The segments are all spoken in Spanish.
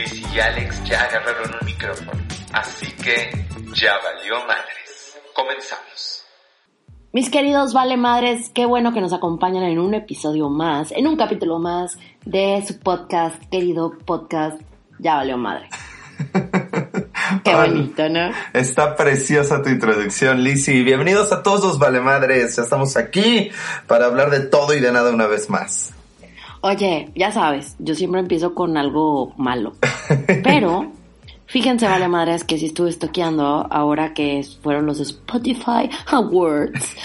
Liz y Alex ya agarraron un micrófono, así que ya valió madres. Comenzamos. Mis queridos Vale Madres, qué bueno que nos acompañan en un episodio más, en un capítulo más de su podcast, querido podcast, Ya Valió Madre. Qué bonito, ¿no? Está preciosa tu introducción, Lizzy. Bienvenidos a todos los Vale Madres. Ya estamos aquí para hablar de todo y de nada una vez más. Oye, ya sabes, yo siempre empiezo con algo malo. Pero, fíjense, vale madres, que si estuve estoqueando ahora que fueron los Spotify Awards,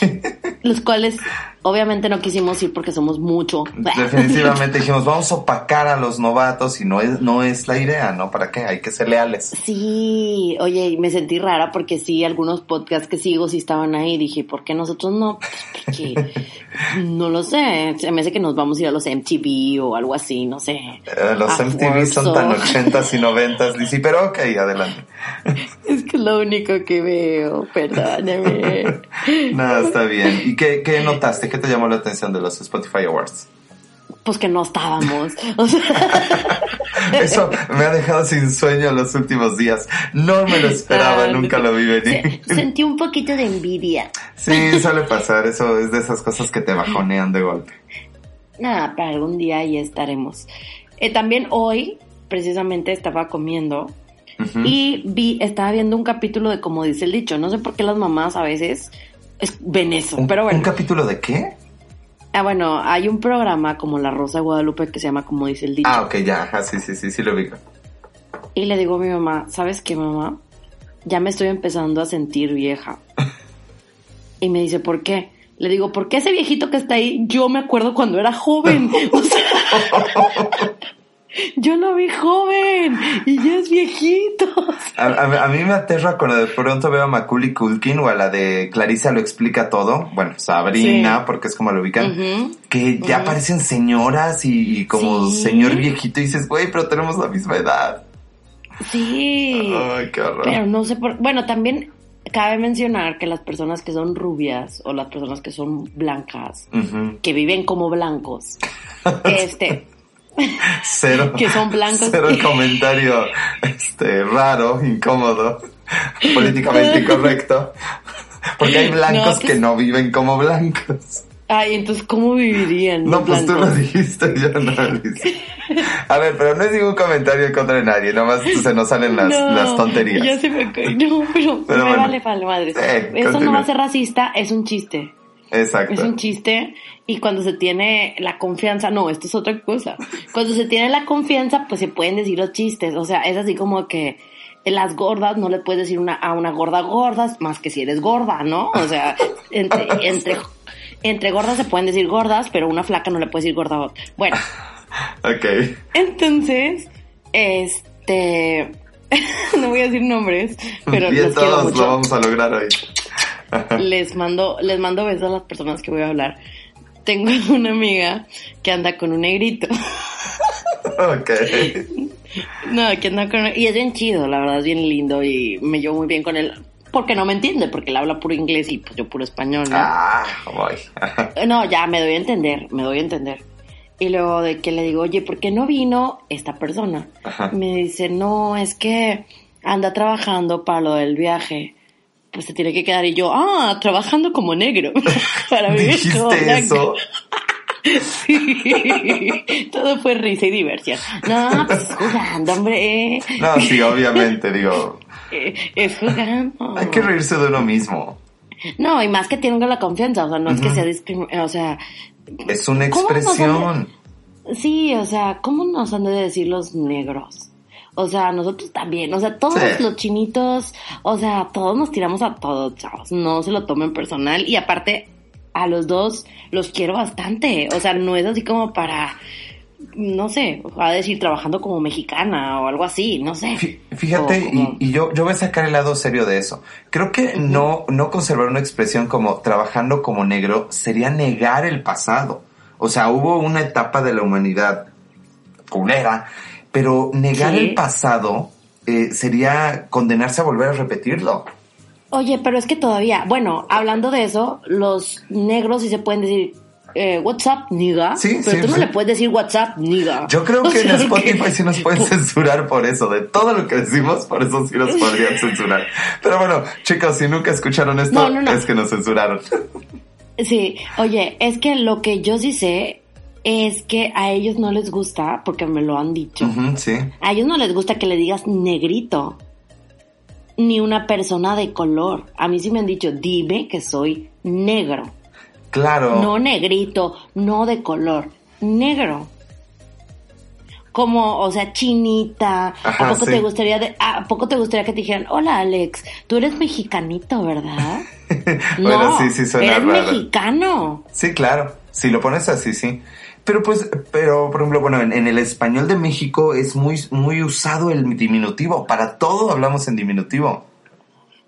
los cuales obviamente no quisimos ir porque somos mucho. Definitivamente dijimos, vamos a opacar a los novatos y no es, no es la idea, ¿no? ¿Para qué? Hay que ser leales. Sí, oye, me sentí rara porque sí, algunos podcasts que sigo sí estaban ahí. Dije, ¿por qué nosotros no? Pues porque, no lo sé, se me hace que nos vamos a ir a los MTV o algo así, no sé. Eh, los MTV son tan ochentas y noventas, sí, pero ok, adelante. Es que es lo único que veo, perdóname. Nada, está bien. ¿Y qué, qué notaste? ¿Qué te llamó la atención de los Spotify Awards? Pues que no estábamos. Eso me ha dejado sin sueño los últimos días. No me lo esperaba, nunca lo vi venir. Sentí un poquito de envidia. Sí, suele pasar. Eso es de esas cosas que te bajonean de golpe. Nada, para algún día ahí estaremos. Eh, también hoy, precisamente, estaba comiendo y vi, estaba viendo un capítulo de como dice el dicho. No sé por qué las mamás a veces ven eso, pero bueno. ¿Un capítulo de qué? Ah, bueno, hay un programa como La Rosa de Guadalupe que se llama como dice el dicho. Ah, ok, ya, sí, sí, sí, sí lo vi. Y le digo a mi mamá, ¿sabes qué, mamá? Ya me estoy empezando a sentir vieja. y me dice, ¿por qué? Le digo, ¿por qué ese viejito que está ahí? Yo me acuerdo cuando era joven. O sea, yo lo vi joven y ya es viejito. A, mí me aterra cuando de pronto veo a Macaulay Culkin o a la de Clarissa lo explica todo. Bueno, Sabrina, porque es como lo ubican. Que ya parecen señoras y, como señor viejito y dices, güey, pero tenemos la misma edad. Sí. Ay, qué horror. Pero no sé por... Bueno, también cabe mencionar que las personas que son rubias o las personas que son blancas, que viven como blancos, este Cero. que son blancos. Cero comentario este, raro, incómodo, políticamente incorrecto. Porque hay blancos que... no viven como blancos. Ay, entonces, ¿cómo vivirían? No, pues tú lo dijiste, yo no lo dije. A ver, pero no es ningún comentario en contra de nadie, nomás se nos salen las, las tonterías. Ya se me No, pero, me vale para madre. Eso no va a ser racista, es un chiste. Exacto. Es un chiste y cuando se tiene la confianza, no, esto es otra cosa. Cuando se tiene la confianza, pues se pueden decir los chistes. O sea, es así como que las gordas no le puedes decir una, a una gorda gordas más que si eres gorda, ¿no? O sea, entre, entre, entre gordas se pueden decir gordas, pero una flaca no le puedes decir gorda. Bueno. Ok. Entonces, este, no voy a decir nombres, pero Bien, todos lo vamos a lograr hoy. Les mando, les mando besos a las personas que voy a hablar. Tengo una amiga que anda con un negrito. Ok. No, que anda con... Y es bien chido, la verdad, es bien lindo y me llevo muy bien con él. Porque no me entiende, porque él habla puro inglés y pues yo puro español, ¿no? Ah, voy. no, ya, me doy a entender, me doy a entender. Y luego de que le digo, oye, ¿por qué no vino esta persona? Me dice, no, es que anda trabajando para lo del viaje pues se tiene que quedar. Y yo, ah, trabajando como negro. para vivir como eso? sí, todo fue risa y diversión. No, pues jugando, hombre. No, sí, obviamente, digo. Es jugando. Hay que reírse de uno mismo. No, y más que tenga la confianza, o sea, no es que sea discriminado, o sea... Es una expresión. Sí, o sea, ¿cómo nos han de decir los negros? O sea, nosotros también, o sea, todos los chinitos, o sea, todos nos tiramos a todos, chavos, no se lo tomen personal y aparte a los dos los quiero bastante, o sea, no es así como para no sé, a decir trabajando como mexicana o algo así, no sé. Fíjate, y, yo, yo voy a sacar el lado serio de eso. Creo que no, no conservar una expresión como trabajando como negro sería negar el pasado. O sea, hubo una etapa de la humanidad culera pero negar el pasado eh, sería condenarse a volver a repetirlo. Oye, pero es que todavía, bueno, hablando de eso, los negros sí se pueden decir eh, WhatsApp, niga. Sí, pero sí, tú no sí. le puedes decir WhatsApp, niga. Yo creo O que en Spotify que- sí nos pueden censurar por eso, de todo lo que decimos, por eso sí nos podrían censurar. Pero bueno, chicos, si nunca escucharon esto, No, no, no. es que nos censuraron. Sí, oye, es que lo que yo sí sé es que a ellos no les gusta, porque me lo han dicho, sí. a ellos no les gusta que le digas negrito, ni una persona de color. A mí sí me han dicho, dime que soy negro. Claro. No negrito, no de color, negro. Como, o sea, chinita. Ajá, ¿A poco sí. te gustaría de- a poco te gustaría que te dijeran, hola Alex, tú eres mexicanito, ¿verdad? Bueno, no, sí, sí suena eres raro. mexicano. Sí, claro. Si lo pones así, sí. Pero pues, pero por ejemplo, bueno, en, en el español de México es muy, muy usado el diminutivo. Para todo hablamos en diminutivo.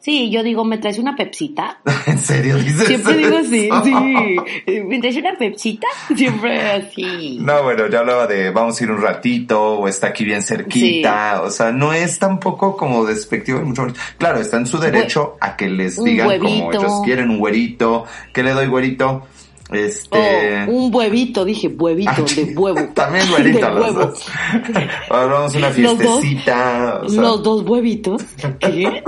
Sí, yo digo, ¿me traes una pepsita? ¿En serio dices Siempre digo así, sí. ¿Me traes una pepsita? Siempre así. No, bueno, yo hablaba de vamos a ir un ratito o está aquí bien cerquita. O sea, no es tampoco como despectivo. mucho. Claro, está en su derecho a que les digan como ellos quieren un güerito. ¿Qué le doy güerito? Este... Oh, un huevito, dije, huevito, de huevo. También De los huevo. dos. Ahora vamos a una Los dos. fiestecita. o sea, Los dos huevitos. ¿Qué?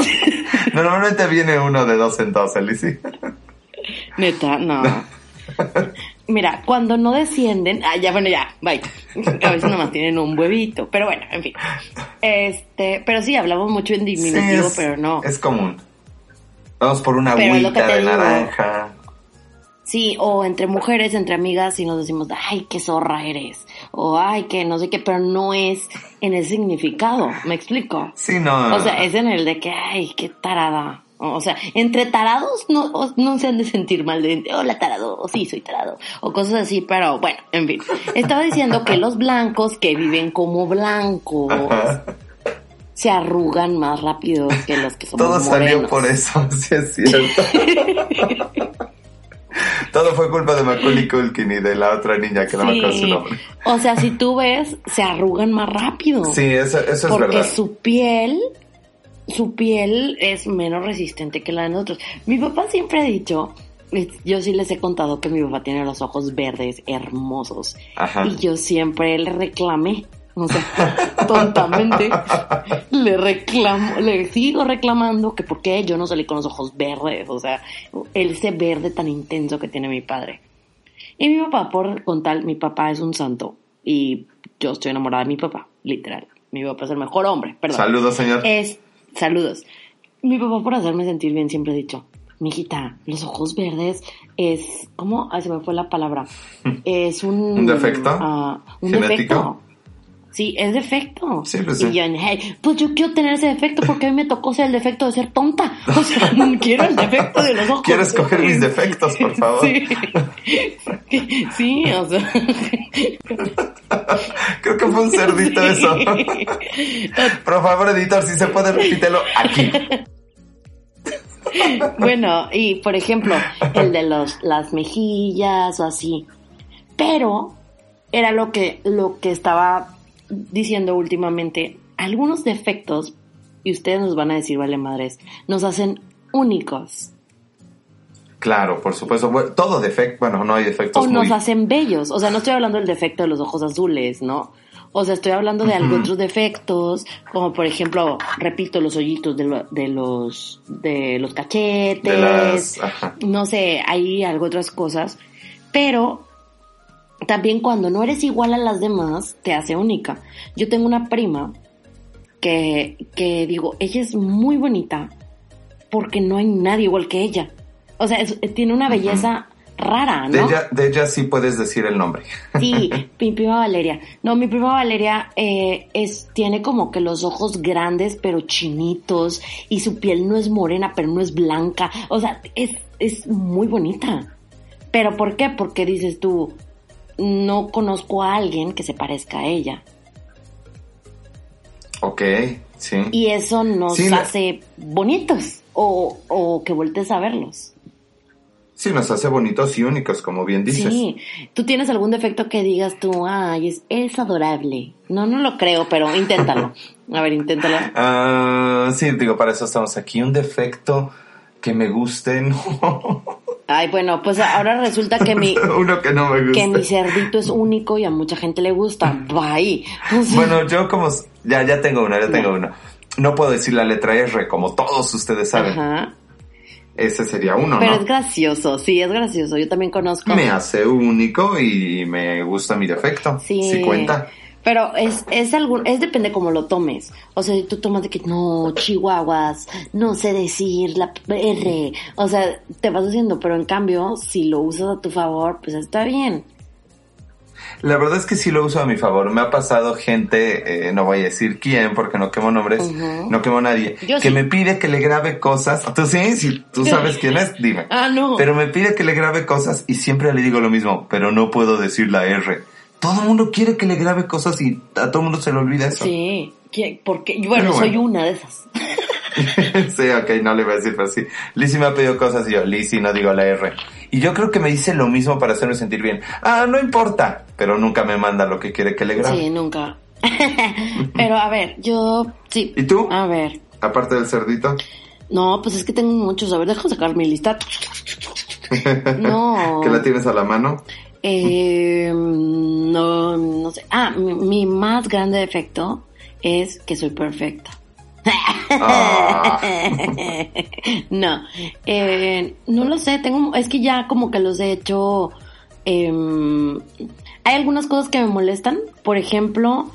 Normalmente viene uno de dos en dos, Alicia. Neta, no. Mira, cuando no descienden, ah, ya, bueno, ya, bye. A veces nomás tienen un huevito, pero bueno, en fin. Este, pero sí, hablamos mucho en diminutivo, es, pero no. Es común. Vamos por una Pero agüita de digo. naranja. Sí, o entre mujeres, entre amigas, y nos decimos, ay, qué zorra eres, o ay, que no sé qué, pero no es en el significado, ¿me explico? Sí, no. O sea, es en el de que, ay, qué tarada. O sea, entre tarados no, se han de sentir mal de, hola tarado, o sí, soy tarado, o cosas así, pero bueno, en fin. Estaba diciendo que los blancos que viven como blancos Ajá. se arrugan más rápido que los que somos Todo salió morenos. por eso, sí es cierto. Todo fue culpa de Macaulay Culkin y de la otra niña que no me acuerdo su Sí. nombre. O sea, si tú ves, se arrugan más rápido. Sí, eso, eso es porque verdad. su piel, su piel es menos resistente que la de nosotros. Mi papá siempre ha dicho, yo sí les he contado que mi papá tiene los ojos verdes hermosos. Ajá. Y yo siempre le reclamé, o sea, tontamente, le reclamo, le sigo reclamando que por qué yo no salí con los ojos verdes, o sea, ese verde tan intenso que tiene mi padre. Y mi papá, por con tal, mi papá es un santo y yo estoy enamorada de mi papá, literal. Mi papá es el mejor hombre, perdón. Saludos, señor. Es, saludos. Mi papá, por hacerme sentir bien, siempre ha dicho, mijita, los ojos verdes es, ¿cómo? Ay, se me fue la palabra. Es un... ¿Un defecto? ah, un ¿Genético? defecto. Sí, es defecto. Sí, y sí. yo, hey, pues yo quiero tener ese defecto porque a mí me tocó ser el defecto de ser tonta. O sea, no quiero el defecto de los ojos. Quiero escoger mis defectos, por favor. Sí, sí o sea. Creo que fue un cerdito eso. Por favor, editor, si se puede, repítelo aquí. Bueno, y por ejemplo, el de los, las mejillas o así. Pero era lo que, lo que estaba diciendo últimamente. Algunos defectos, y ustedes nos van a decir, vale madres, nos hacen únicos. Claro, por supuesto. Bueno, todo defecto, bueno, no hay defectos O muy... nos hacen bellos. O sea, no estoy hablando del defecto de los ojos azules, ¿no? O sea, estoy hablando de algo otros defectos, como por ejemplo, repito, los hoyitos de, lo- de los de los cachetes, De las- ajá. no sé, hay algo otras cosas, pero también cuando no eres igual a las demás, te hace única. Yo tengo una prima que, que digo, ella es muy bonita porque no hay nadie igual que ella. O sea, es- tiene una belleza rara, ¿no? De, ella, de ella sí puedes decir el nombre. Sí, mi prima Valeria. No, mi prima Valeria eh, es, tiene como que los ojos grandes pero chinitos y su piel no es morena pero no es blanca. O sea, es, es muy bonita. ¿Pero por qué? Porque dices tú, no conozco a alguien que se parezca a ella. Ok, sí. Y eso nos Sí, la- hace bonitos o, o que voltees a verlos. Sí, nos hace bonitos y únicos, como bien dices. Sí, tú tienes algún defecto que digas tú, ay, es, es adorable. No, no lo creo, pero inténtalo. A ver, inténtalo. Ah, sí, digo, para eso estamos aquí. Un defecto que me guste, no. Ay, bueno, pues ahora resulta que mi, Uno que no me gusta. que mi cerdito es único y a mucha gente le gusta. Bye. O sea, Bueno, yo como... Ya, ya tengo una, ya tengo una. No puedo decir la letra R, como todos ustedes saben. ajá. Ese sería uno, Pero ¿no? es gracioso, sí, es gracioso. Yo también conozco. Me hace único y me gusta mi defecto. Sí. Sí cuenta. Pero es, es algún, es depende cómo lo tomes. O sea, si tú tomas de que no, chihuahuas, no sé decir la R. O sea, te vas haciendo, pero en cambio, si lo usas a tu favor, pues está bien. La verdad es que sí lo uso a mi favor. Me ha pasado gente, eh, no voy a decir quién porque no quemo nombres, no quemo a nadie, Yo que sí. me pide que le grabe cosas. Tú sí, si tú sabes quién es, dime. Ah, no. Pero me pide que le grabe cosas y siempre le digo lo mismo, pero no puedo decir la R. Todo el mundo quiere que le grabe cosas y a todo el mundo se le olvida eso. Sí. Porque, bueno, soy una de esas. sí, ok, no le voy a decir, pero sí. Lizzie me ha pedido cosas y yo, Lizzie, no digo la R. Y yo creo que me dice lo mismo para hacerme sentir bien. Ah, no importa, pero nunca me manda lo que quiere que le grabe. Sí, nunca. Pero a ver, yo, sí. ¿Y tú? A ver. Aparte del cerdito. No, pues es que tengo muchos. A ver, déjame sacar mi lista. No. que la tienes a la mano. Eh, no, no sé. Ah, mi, mi más grande defecto es que soy perfecta. Ah. no, eh, no lo sé. Tengo, es que ya como que los he hecho. em, hay algunas cosas que me molestan. Por ejemplo,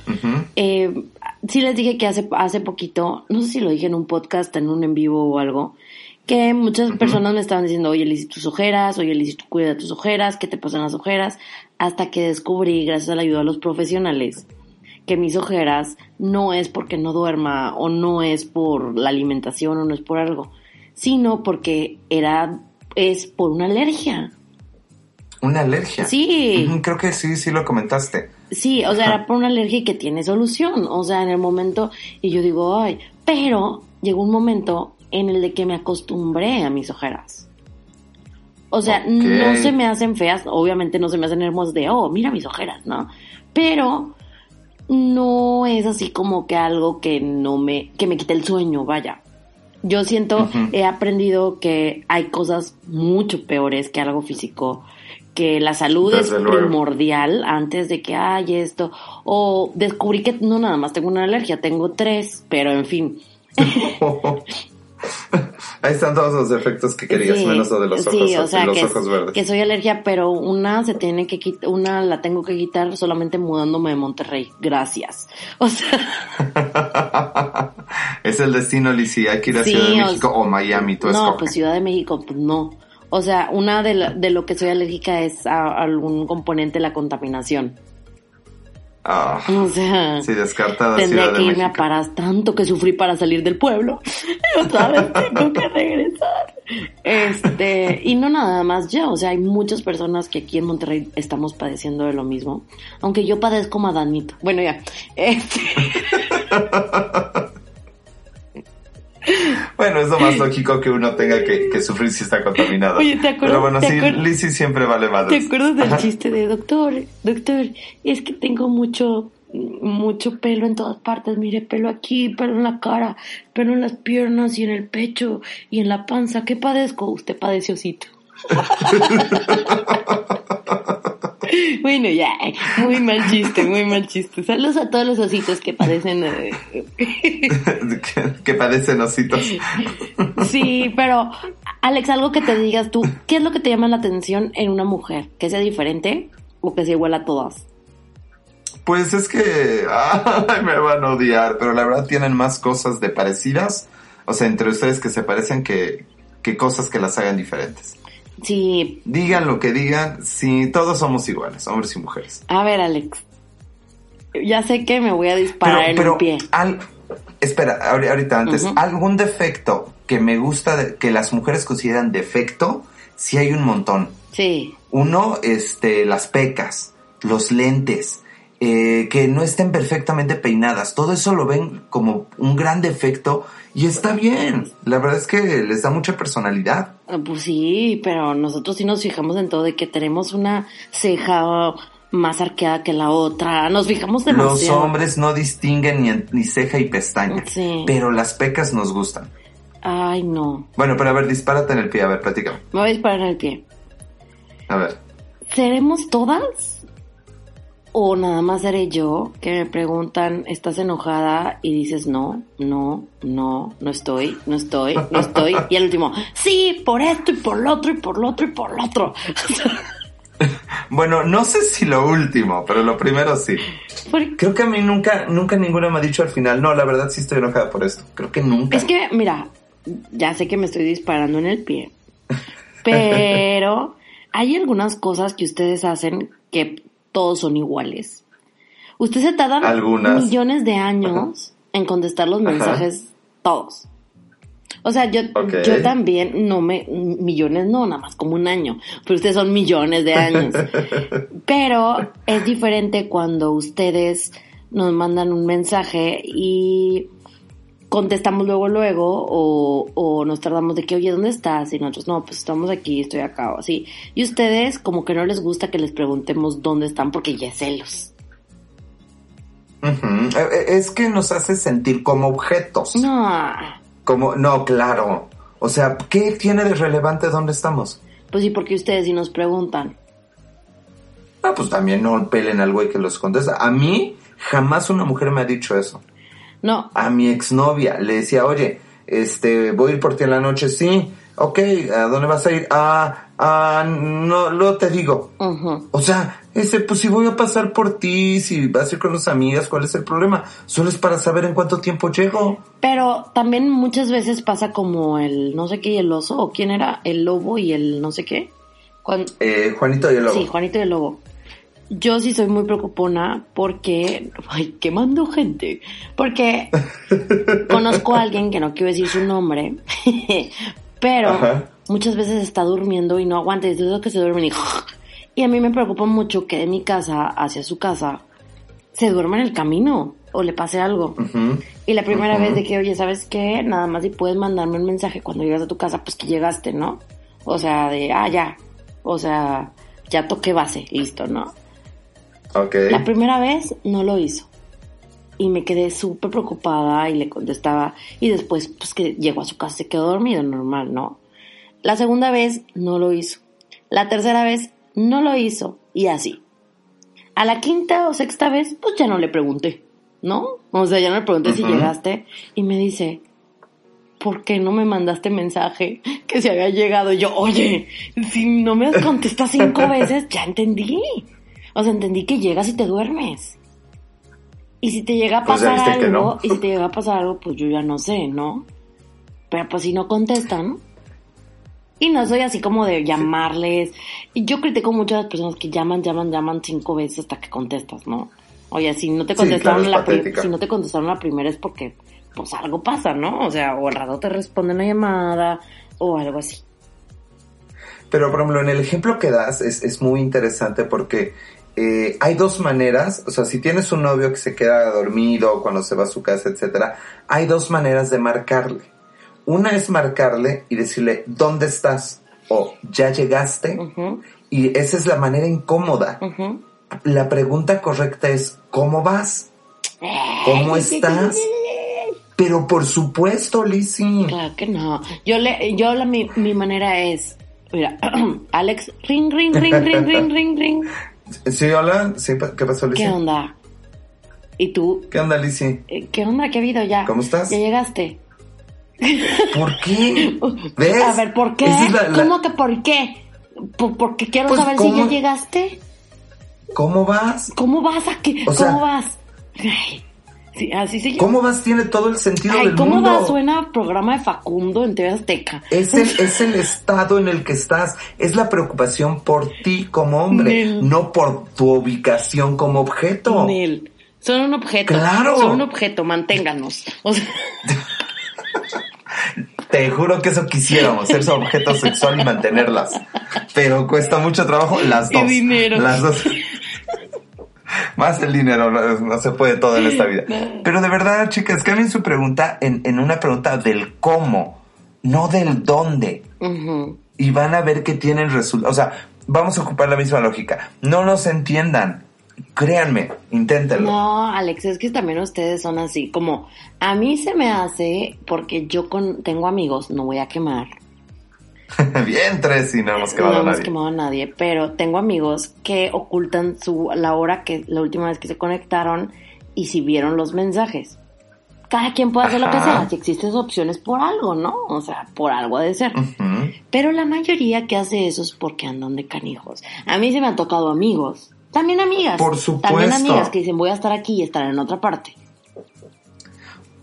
eh, sí les dije que hace, hace poquito, no sé si lo dije en un podcast, en un en vivo o algo, que muchas personas me estaban diciendo, oye, Lizy, tus ojeras, oye, Lizy, tú cuida de tus ojeras, ¿qué te pasan las ojeras? Hasta que descubrí, gracias a la ayuda de los profesionales, que mis ojeras no es porque no duerma o no es por la alimentación o no es por algo, sino porque era, es por una alergia. Una alergia. Sí. Creo que sí, sí lo comentaste. Sí, o sea, era por una alergia que tiene solución. O sea, en el momento, y yo digo, ay, pero llegó un momento en el de que me acostumbré a mis ojeras. O sea, no se me hacen feas, obviamente no se me hacen hermosas de, oh, mira mis ojeras, ¿no? Pero no es así como que algo que no me, que me quite el sueño, vaya. Yo siento, he aprendido que hay cosas mucho peores que algo físico, que la salud es luego. primordial antes de que hay esto. O descubrí que no nada más tengo una alergia, tengo tres, pero en fin. Ahí están todos los defectos que querías, Sí, menos lo de los sí, ojos, o sea, los que, ojos verdes. que soy alergia, pero una se tiene que quitar, una la tengo que quitar solamente mudándome de Monterrey. Gracias. O sea, es el destino, Lizzie. Hay que ir a Sí, Ciudad de o México o Miami, tú no, escoge. pues Ciudad de México, pues no. O sea, una de, la- de lo que soy alérgica es a algún componente de la contaminación. Ah, O sea, sí, descartada tendría que de irme a México. parar tanto que sufrí para salir del pueblo. Y otra vez tengo que regresar. Este, y no nada más yo, o sea, hay muchas personas que aquí en Monterrey estamos padeciendo de lo mismo. Aunque yo padezco madanito. Bueno, ya. Este, Bueno, es lo más lógico que uno tenga que, que sufrir si está contaminado. Oye, ¿te acuerdas- Pero bueno, te sí, Lizzie siempre vale ¿Te madres. acuerdas del Ajá. chiste de doctor? Doctor, es que tengo mucho, mucho pelo en todas partes. Mire, pelo aquí, pelo en la cara, pelo en las piernas y en el pecho y en la panza. ¿Qué padezco? Usted padece osito. bueno, ya, muy mal chiste, muy mal chiste. Saludos a todos los ositos que padecen. eh, que, que padecen ositos. Sí, pero Alex, algo que te digas tú, ¿qué es lo que te llama la atención en una mujer? ¿Que sea diferente o que sea igual a todas? Pues es que ay, me van a odiar, pero la verdad tienen más cosas de parecidas, o sea, entre ustedes que se parecen que, que cosas que las hagan diferentes. Sí, Digan lo que digan, si todos somos iguales, hombres y mujeres. a ver Alex, ya sé que me voy a disparar en pero, un pie. al, espera, ahori- ahorita antes, algún defecto que me gusta, de- que las mujeres consideran defecto, sí hay un montón. Sí, Uno, este, las pecas, los lentes, eh, que no estén perfectamente peinadas. Todo eso lo ven como un gran defecto y está bien. La verdad es que les da mucha personalidad. Ah, pues sí, pero nosotros sí nos fijamos en todo de que tenemos una ceja más arqueada que la otra. Nos fijamos Los demasiado. hombres no distinguen ni, ni ceja y pestaña, Sí. pero las pecas nos gustan. Ay, no. Bueno, pero a ver, dispárate en el pie, a ver, platícame. Me voy a disparar en el pie. A ver. ¿Seremos todas? ¿O nada más seré yo que me preguntan, ¿estás enojada? Y dices, no, no, no, no estoy, no estoy, no estoy. Y al último, sí, por esto y por lo otro y por lo otro y por lo otro. Bueno, no sé si lo último, pero lo primero sí. Creo que a mí nunca, nunca ninguna me ha dicho al final, no, la verdad sí estoy enojada por esto. Creo que nunca. Es que, mira, ya sé que me estoy disparando en el pie, pero hay algunas cosas que ustedes hacen que todos son iguales. Ustedes se tardan Algunas. millones de años en contestar los Ajá. mensajes todos. O sea, yo, yo también, no me, millones no, nada más como un año, pero ustedes son millones de años. pero es diferente cuando ustedes nos mandan un mensaje y contestamos luego, luego, o, o nos tardamos de que, oye, ¿dónde estás? Y nosotros, no, pues estamos aquí, estoy acá, o así. Y ustedes como que no les gusta que les preguntemos dónde están porque ya es celos. Eh, eh, Es que nos hace sentir como objetos. No, Como, no, claro. O sea, ¿qué tiene de relevante dónde estamos? pues sí, porque ustedes sí nos preguntan. Ah, pues también no pelen al güey que los contesta. A mí, jamás una mujer me ha dicho eso. No, A mi exnovia le decía, oye, este, voy a ir por ti en la noche, sí. Ok, ¿a dónde vas a ir? Ah, ah, no, lo te digo. O sea, ese, pues si voy a pasar por ti, si vas a ir con las amigas, ¿cuál es el problema? Solo es para saber en cuánto tiempo llego. Pero también muchas veces pasa como el no sé qué y el oso, o quién era, el lobo y el no sé qué. Cuando, Eh, Juanito y el lobo. Sí, Juanito y el Lobo. Yo sí soy muy preocupona porque, ay, quemando gente, porque conozco a alguien que no quiero decir su nombre, pero Ajá. muchas veces está durmiendo y no aguanta, y es que se duermen y, y a mí me preocupa mucho que de mi casa hacia su casa se duerma en el camino o le pase algo. Y la primera vez de que, oye, ¿sabes qué? Nada más si puedes mandarme un mensaje cuando llegas a tu casa, pues que llegaste, ¿no? O sea, de, ah, ya. O sea, ya toqué base, listo, ¿no? Ok. La primera vez no lo hizo. Y me quedé súper preocupada y le contestaba. Y después, pues que llegó a su casa, se quedó dormido, normal, ¿no? La segunda vez no lo hizo. La tercera vez no lo hizo. Y así. A la quinta o sexta vez, pues ya no le pregunté, ¿no? O sea, ya no le pregunté si llegaste. Y me dice, ¿por qué no me mandaste mensaje que se había llegado? Y yo, oye, si no me contestas cinco veces, ya entendí. O sea, entendí que llegas y te duermes. Y si te llega a Pues pasar algo, no. y si te llega a pasar algo, pues yo ya no sé, ¿no? Pero pues si no contestan. Y no soy así como de llamarles. Y yo critico mucho a las personas que llaman, llaman, llaman cinco veces hasta que contestas, ¿no? Oye, si no te Sí, contestaron claro, es la si no te contestaron la primera es porque pues algo pasa, ¿no? O sea, o al rato te responden la llamada o algo así. Pero, por ejemplo, en el ejemplo que das es, es muy interesante porque eh, hay dos maneras, o sea, si tienes un novio que se queda dormido cuando se va a su casa, etcétera, hay dos maneras de marcarle. Una es marcarle y decirle, ¿dónde estás? O, ¿ya llegaste? Y esa es la manera incómoda. La pregunta correcta es, ¿cómo vas? ¿Cómo estás? Pero por supuesto, Lizzie. Claro que no. Yo le, yo la, mi, mi manera es, mira, Alex, ring, ring, ring, ring, ring, ring, ring. Sí, hola. Sí, ¿Qué pasó, Lizzie? ¿Qué onda? ¿Y tú? ¿Qué onda, Lizzie? Eh, ¿Qué onda? ¿Qué ha habido ya? ¿Cómo estás? Ya llegaste. ¿Por qué? ¿Ves? A ver, ¿por qué? Esa es la- la- ¿Cómo que por qué? Por- porque quiero Pues, saber si ya llegaste. ¿Cómo vas? ¿Cómo vas a qué? O sea- ¿Cómo vas? Ay, sí, así se llama. ¿Cómo vas? Tiene todo el sentido Ay, del ¿cómo mundo. vas? Suena programa de Facundo en TV Azteca. Es el, es el estado en el que estás. Es la preocupación por ti como hombre, Nel. no por tu ubicación como objeto. Nel. Son un objeto. Claro. Son un objeto, manténganos. O sea, Te juro que eso quisiéramos, ser su objeto sexual y mantenerlas. Pero cuesta mucho trabajo las Y dos. dinero. Las dos. Más el dinero, no, no se puede todo en esta vida. Pero de verdad, chicas, cambien su pregunta en, en una pregunta del cómo, no del dónde. y van a ver que tienen resultados. O sea, vamos a ocupar la misma lógica. No nos entiendan. Créanme, inténtenlo. No, Alex, es que también ustedes son así, como a mí se me hace, porque yo con, tengo amigos, no voy a quemar. Bien, tres y no hemos quemado no a hemos nadie. quemado a nadie, pero tengo amigos que ocultan su la hora que la última vez que se conectaron y si vieron los mensajes. Cada quien puede hacer lo que sea, si existen opciones por algo, ¿no? O sea, por algo ha de ser. Pero la mayoría que hace eso es porque andan de canijos. A mí se me han tocado amigos, también amigas. Por supuesto. También amigas que dicen voy a estar aquí y estar en otra parte.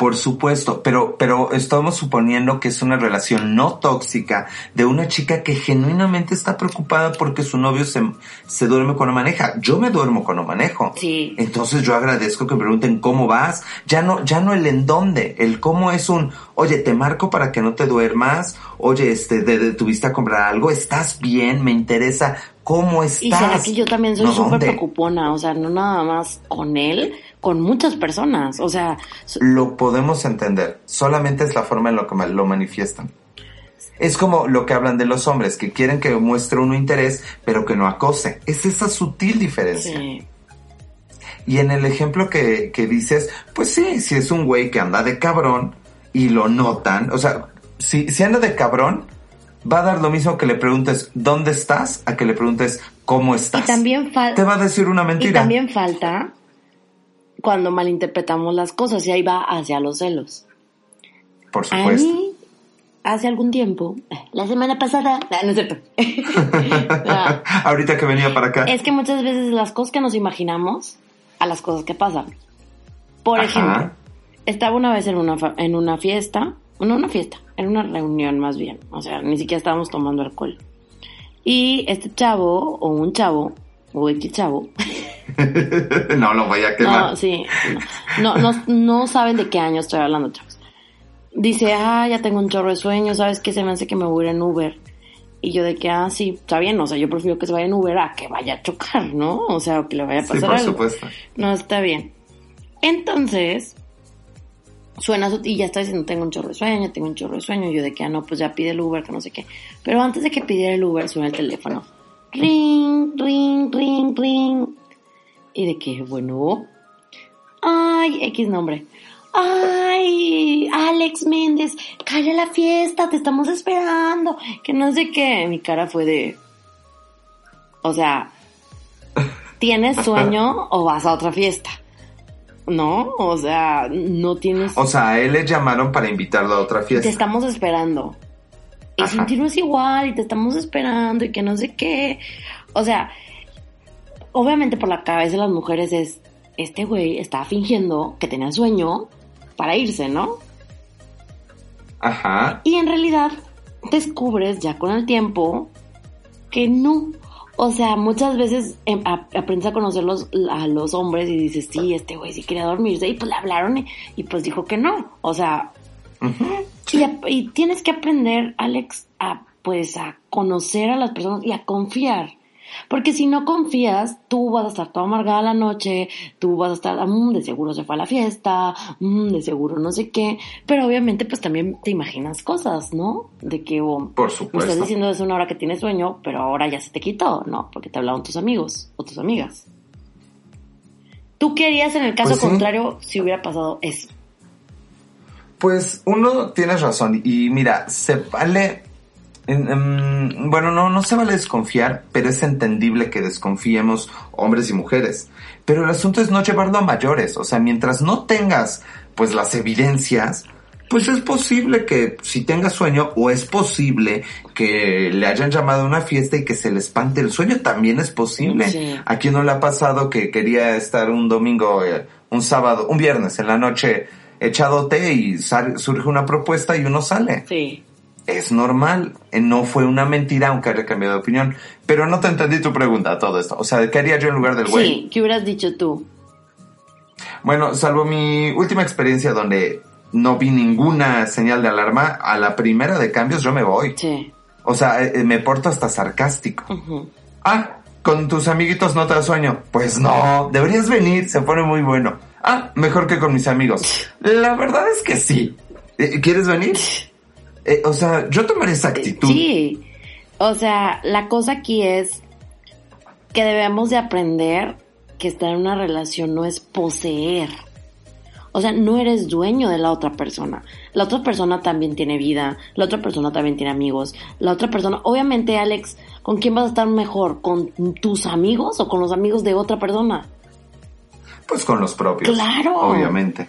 Por supuesto, pero, pero estamos suponiendo que es una relación no tóxica de una chica que genuinamente está preocupada porque su novio se, se duerme cuando maneja. Yo me duermo cuando manejo. Sí. Entonces yo agradezco que me pregunten cómo vas. Ya no, ya no el en dónde. El cómo es un, oye, te marco para que no te duermas. Oye, este, de, de- tuviste a comprar algo. ¿Estás bien? Me interesa. ¿Cómo estás? Y será que yo también soy No, súper preocupona, o sea, no nada más con él, con muchas personas, o sea, Lo podemos entender. Solamente es la forma en la que lo manifiestan. Es como lo que hablan de los hombres, que quieren que muestre uno interés, pero que no acose. Es esa sutil diferencia. sí. Y en el ejemplo que, que dices, pues sí, si es un güey que anda de cabrón y lo notan, o sea, si, si anda de cabrón, va a dar lo mismo que le preguntes dónde estás a que le preguntes cómo estás. Y también Te falta va a decir una y mentira. también falta cuando malinterpretamos las cosas y ahí va hacia los celos. Por A supuesto. mí hace algún tiempo, la semana pasada, no, es cierto. No, Ahorita que venía para acá. es que muchas veces las cosas que nos imaginamos a las cosas que pasan. Por Ajá. ejemplo, estaba una vez en una, en una fiesta, no una fiesta, en una reunión más bien, o sea, ni siquiera estábamos tomando alcohol. Y este chavo, o un chavo, o X chavo, no lo voy a quemar. no, sí, no, no, no, no saben de qué año estoy hablando, chavos. Dice, ah, ya tengo un chorro de sueño, ¿sabes qué? Se me hace que me voy a ir en Uber. Y yo de que, ah, sí, está bien, o sea, yo prefiero que se vaya en Uber a que vaya a chocar, ¿no? O sea, o que le vaya a Sí, pasar por algo. supuesto. No, está bien. Entonces, suena su, y ya está diciendo, tengo un chorro de sueño, tengo un chorro de sueño. Yo de que, ah, no, pues ya pide el Uber, que no sé qué. Pero antes de que pidiera el Uber, suena el teléfono. Ring, ring, ring, ring. Y de que, bueno, ay, X nombre. Ay, Alex Méndez, calla la fiesta, te estamos esperando. Que no sé qué. Mi cara fue de, o sea, ¿tienes sueño o vas a otra fiesta? ¿No? O sea, no tienes... O sea, a él le llamaron para invitarlo a otra te fiesta. estamos esperando. Y Ajá. sin ti no es igual, y te estamos esperando, y que no sé qué. O sea, obviamente por la cabeza de las mujeres es, este güey estaba fingiendo que tenía sueño para irse, ¿no? Ajá. Y en realidad descubres ya con el tiempo que no. O sea, muchas veces em, a- aprendes a conocer los- a los hombres y dices, sí, este güey sí quería dormirse. Y pues le hablaron y, pues dijo que no. O sea, y, a- y tienes que aprender, Alex, a pues a conocer a las personas y a confiar. Porque si no confías, tú vas a estar toda amargada la noche, tú vas a estar, "Mm, de seguro se fue a la fiesta, mm, de seguro no sé qué. Pero obviamente, pues también te imaginas cosas, ¿no? De que, oh, Por me supuesto. estás diciendo desde una hora que tienes sueño, pero ahora ya se te quitó, ¿no? Porque te hablaron tus amigos o tus amigas. ¿Tú qué harías en el caso Pues sí. contrario si hubiera pasado eso? Pues uno tienes razón y mira, se vale, em, bueno, no, no se vale desconfiar, pero es entendible que desconfiemos hombres y mujeres. Pero el asunto es no llevarlo a mayores, o sea, mientras no tengas pues las evidencias, pues es posible que si tengas sueño o es posible que le hayan llamado a una fiesta y que se le espante el sueño, también es posible. Sí. ¿A quién no le ha pasado que quería estar un domingo, eh, un sábado, un viernes en la noche echadote y surge una propuesta y uno sale? Sí. Es normal, eh, no fue una mentira aunque haya cambiado de opinión. Pero no te entendí tu pregunta, todo esto. O sea, ¿qué haría yo en lugar del güey? Sí, ¿qué hubieras dicho tú? Bueno, salvo mi última experiencia donde no vi ninguna señal de alarma, a la primera de cambios yo me voy. Sí. O sea, eh, eh, me porto hasta sarcástico. Ah, con tus amiguitos no te da sueño. Pues no, deberías venir, se pone muy bueno. Ah, mejor que con mis amigos. La verdad es que sí. ¿Quieres venir? Eh, o sea, yo tomaré esa actitud. Sí. O sea, la cosa aquí es que debemos de aprender que estar en una relación no es poseer. O sea, no eres dueño de la otra persona. La otra persona también tiene vida, la otra persona también tiene amigos, la otra persona, obviamente Alex, ¿con quién vas a estar mejor? ¿Con tus amigos o con los amigos de otra persona? Pues con los propios. Claro. Obviamente.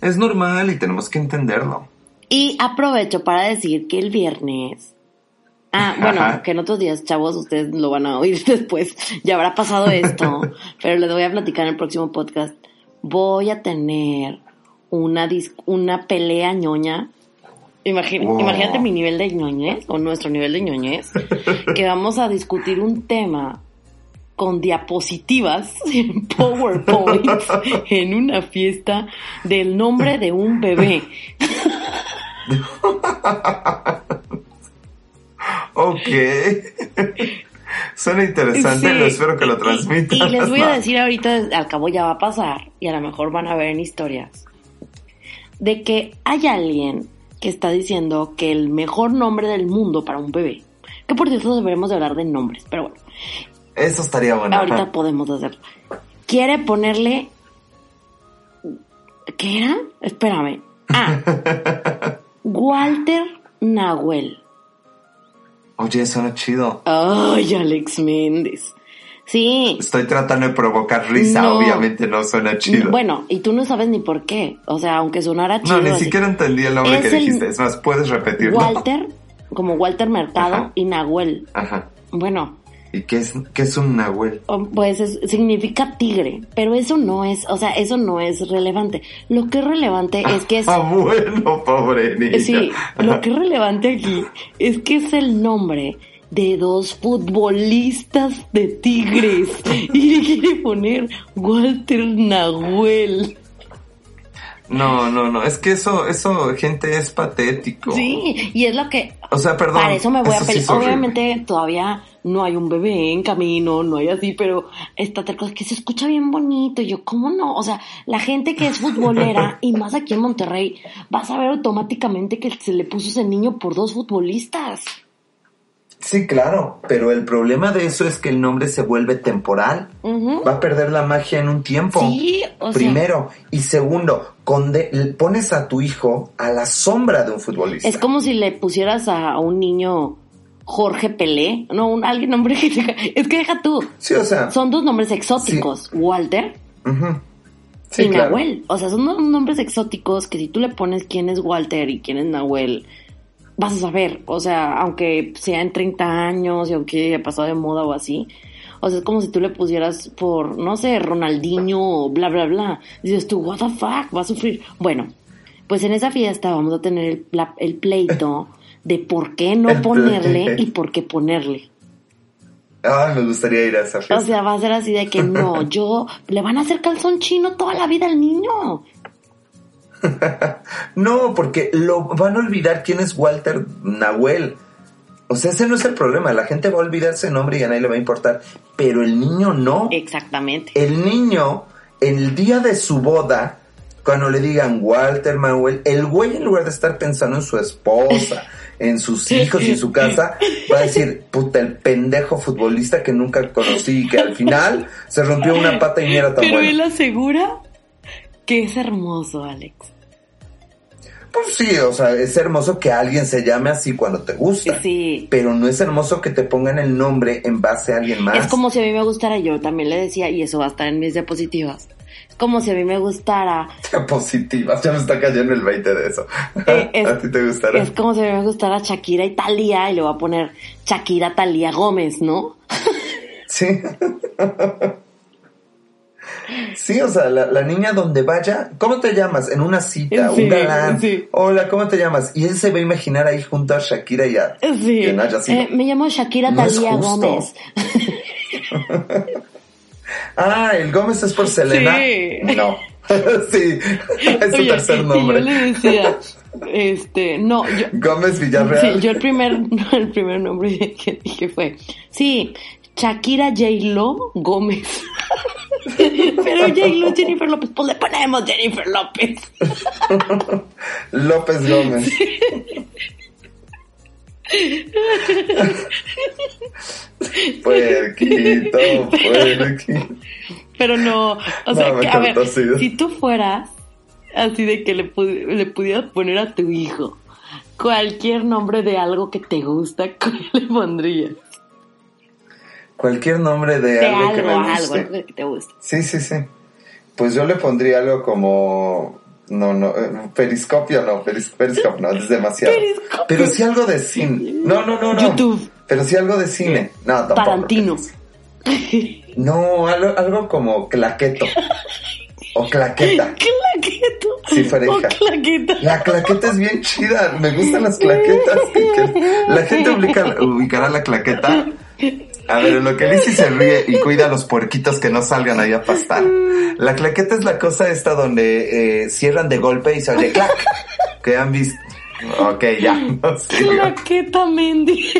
Es normal y tenemos que entenderlo. Y aprovecho para decir que el viernes Ah, bueno, que en otros días, chavos, ustedes lo van a oír después. Ya habrá pasado esto, pero les voy a platicar en el próximo podcast. Voy a tener una una pelea ñoña. Imagínate mi nivel de ñoñez o nuestro nivel de ñoñez, que vamos a discutir un tema con diapositivas en PowerPoint en una fiesta del nombre de un bebé. Ok. Suena interesante, lo espero que lo transmitan. Y, les voy a decir ahorita, al cabo ya va a pasar, y a lo mejor van a ver en historias, de que hay alguien que está diciendo que el mejor nombre del mundo para un bebé, que por cierto deberemos de hablar de nombres, pero bueno. Eso estaría bueno. Ahorita podemos hacerlo. Quiere ponerle... ¿Qué era? Espérame. Ah. Walter Nahuel. Oye, suena chido. Ay, Alex Méndez. Sí. Estoy tratando de provocar risa, obviamente no suena chido. Bueno, y tú no sabes ni por qué. O sea, aunque sonara chido. No, ni siquiera entendí el nombre que dijiste. Es más, puedes repetirlo. Walter, como Walter Mercado y Nahuel. Ajá. Bueno, ¿Y qué es, qué es un nahuel? Oh, pues significa tigre, pero eso no es, o sea, eso no es relevante. Lo que es relevante es que es... Ah, bueno, pobre niña. Sí, lo que es relevante aquí es que es el nombre de dos futbolistas de Tigres y le quiere poner Walter Nahuel. No, no, no, es que eso, eso, gente, es patético. Sí, y es lo que... O sea, perdón. Para eso me voy a pelear. Obviamente todavía no hay un bebé en camino, no hay así, pero esta cosa que se escucha bien bonito. Y yo, ¿cómo no? O sea, la gente que es futbolera, y más aquí en Monterrey, va a saber automáticamente que se le puso ese niño por dos futbolistas. Sí, claro, pero el problema de eso es que el nombre se vuelve temporal. Va a perder la magia en un tiempo. Sí, o Primero. Y segundo, pones a tu hijo a la sombra de un futbolista. Es como si le pusieras a un niño Jorge Pelé, no, un alguien nombre que es que deja tú. Sí, o sea, son dos nombres exóticos, Walter y Nahuel. O sea, son dos nombres exóticos que si tú le pones quién es Walter y quién es Nahuel, vas a saber. O sea, aunque sea en 30 años y aunque haya pasado de moda o así. O sea, es como si tú le pusieras por, no sé, Ronaldinho o bla, bla, bla. Dices tú, what the fuck, va a sufrir. Bueno, pues en esa fiesta vamos a tener el, el pleito de por qué no ponerle y por qué ponerle. Ah, me gustaría ir a esa fiesta. O sea, va a ser así de que no, yo, le van a hacer calzón chino toda la vida al niño. no, porque lo van a olvidar quién es Walter Nahuel. O sea, ese no es el problema. La gente va a olvidar ese nombre y a nadie le va a importar. Pero el niño no. Exactamente. El niño, el día de su boda, cuando le digan Walter Nahuel, el güey en lugar de estar pensando en su esposa, en sus hijos y en su casa, va a decir, puta, el pendejo futbolista que nunca conocí y que al final se rompió una pata y ni era tan Pero bueno. él asegura que es hermoso, Alex. Pues sí, o sea, es hermoso que alguien se llame así cuando te gusta. Sí. Pero no es hermoso que te pongan el nombre en base a alguien más. Es como si a mí me gustara, yo también le decía, y eso va a estar en mis diapositivas como si a mí me gustara. Positivas, ya me está cayendo el 20 de eso. Eh, ¿A ti te gustará? Es como si a mí me gustara Shakira y Talía y le voy a poner Shakira Talía Gómez, ¿no? Sí. Sí, o sea, la, niña donde vaya, ¿cómo te llamas? En una cita, un galán. Hola, ¿cómo te llamas? Y él se va a imaginar ahí junto a Shakira y a sí. Eh, me llamo Shakira Talía Gómez. Ah, el Gómez es por Selena. Sí. No. sí, es su tercer nombre. yo le decía, este, no, yo, Gómez Villarreal. Sí, yo el primer, el primer nombre que dije fue, sí, Shakira J. Lo Gómez. Pero J. Lo Jennifer López, pues le ponemos Jennifer López. López Gómez. puerquito, puerquito. Pero no, o sea, a ver, si tú fueras así de que le, le pudieras poner a tu hijo cualquier nombre de algo que te gusta, ¿cuál le pondrías? Cualquier nombre de, algo, que me guste. Algo que te guste. Sí, sí, sí. Pues yo le pondría algo como no, no, eh, periscopio no, periscopio no, es demasiado. Pero si algo de cine. No, no, no, no. YouTube. Pero si algo de cine. No, tampoco. Tarantino. No, algo, algo como claqueto. O claqueta. Claqueto. Sí, pareja. claqueta. La claqueta es bien chida. Me gustan las claquetas. La gente ubicará la claqueta a ver, lo que Lizzie se ríe y cuida a los puerquitos que no salgan ahí a pastar. La claqueta es la cosa esta donde eh, cierran de golpe y sale clac. Que han visto. Ok, ya. No claqueta, Mendy.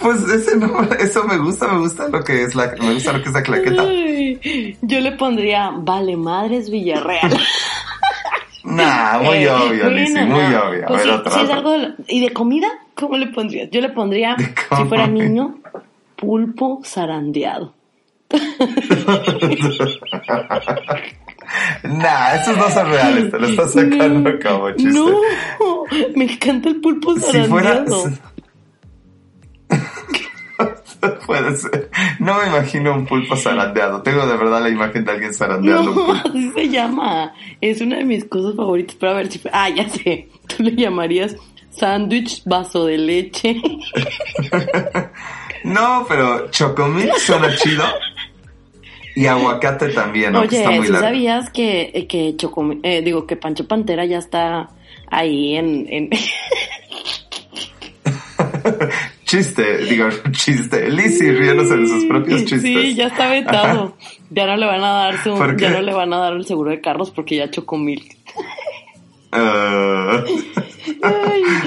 Pues ese no, eso me gusta, me gusta lo que es la, me gusta lo que es la claqueta. yo le pondría Vale Madres Villarreal. Nah, muy eh, obvio, Lizzie, muy obvio. Pues si, es algo ¿Y de comida? ¿Cómo le pondrías? Yo le pondría, si fuera niño, pulpo zarandeado. nah, esos no son reales, te lo estás sacando como chiste. No, me encanta el pulpo zarandeado. Si Puede ser. No me imagino un pulpo zarandeado. Tengo de verdad la imagen de alguien zarandeando. No, así se llama. Es una de mis cosas favoritas. Pero a ver si. Ah, ya sé. Tú le llamarías sándwich, vaso de leche. no, pero chocomil suena chido. Y aguacate también, ¿no? Oye, que sabías que, que chocomil, eh, digo que Pancho Pantera ya está ahí en... en... chiste, digo, chiste. Lizzie riéndose de sus propios chistes. Sí, ya está vetado. Ya no le van a dar su, ya no le van a dar el seguro de carros porque ya chocó mil. Uh...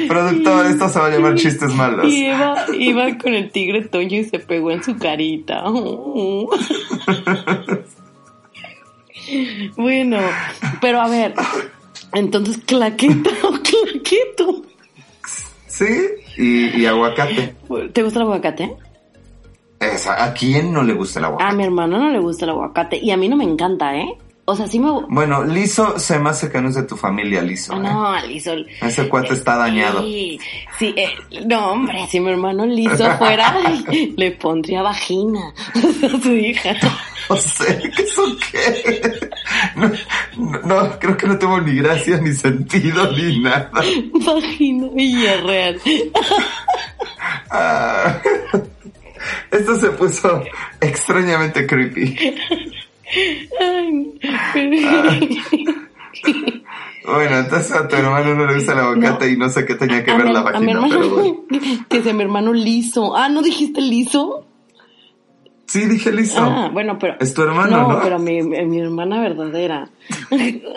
Productor, esto se va a llamar chistes malos. Iba, iba con el tigre Toño y se pegó en su carita. bueno, pero a ver, entonces claqueta o claqueto. Sí, y, aguacate. ¿Te gusta el aguacate? ¿A quién no le gusta el aguacate? A mi hermano no le gusta el aguacate y a mí no me encanta, ¿eh? O sea, sí me... Bueno, Liso se me hace que no es de tu familia, Liso. ¿eh? No, Liso... Ese cuate está dañado. Sí, sí eh, no, hombre, si mi hermano Liso fuera, le pondría vagina a su hija. No sé, ¿qué eso qué? No, no, creo que no tuvo ni gracia, ni sentido, ni nada. Vagina Villarreal. Ah, esto se puso extrañamente creepy. Bueno, entonces a tu hermano no le gusta la bocata y no sé qué tenía que ver la vagina. A mi hermano, que es mi hermano liso. Ah, ¿no dijiste liso? Sí, dije liso. Ah, bueno, pero. Es tu hermano, ¿no? No, pero mi, mi hermana verdadera.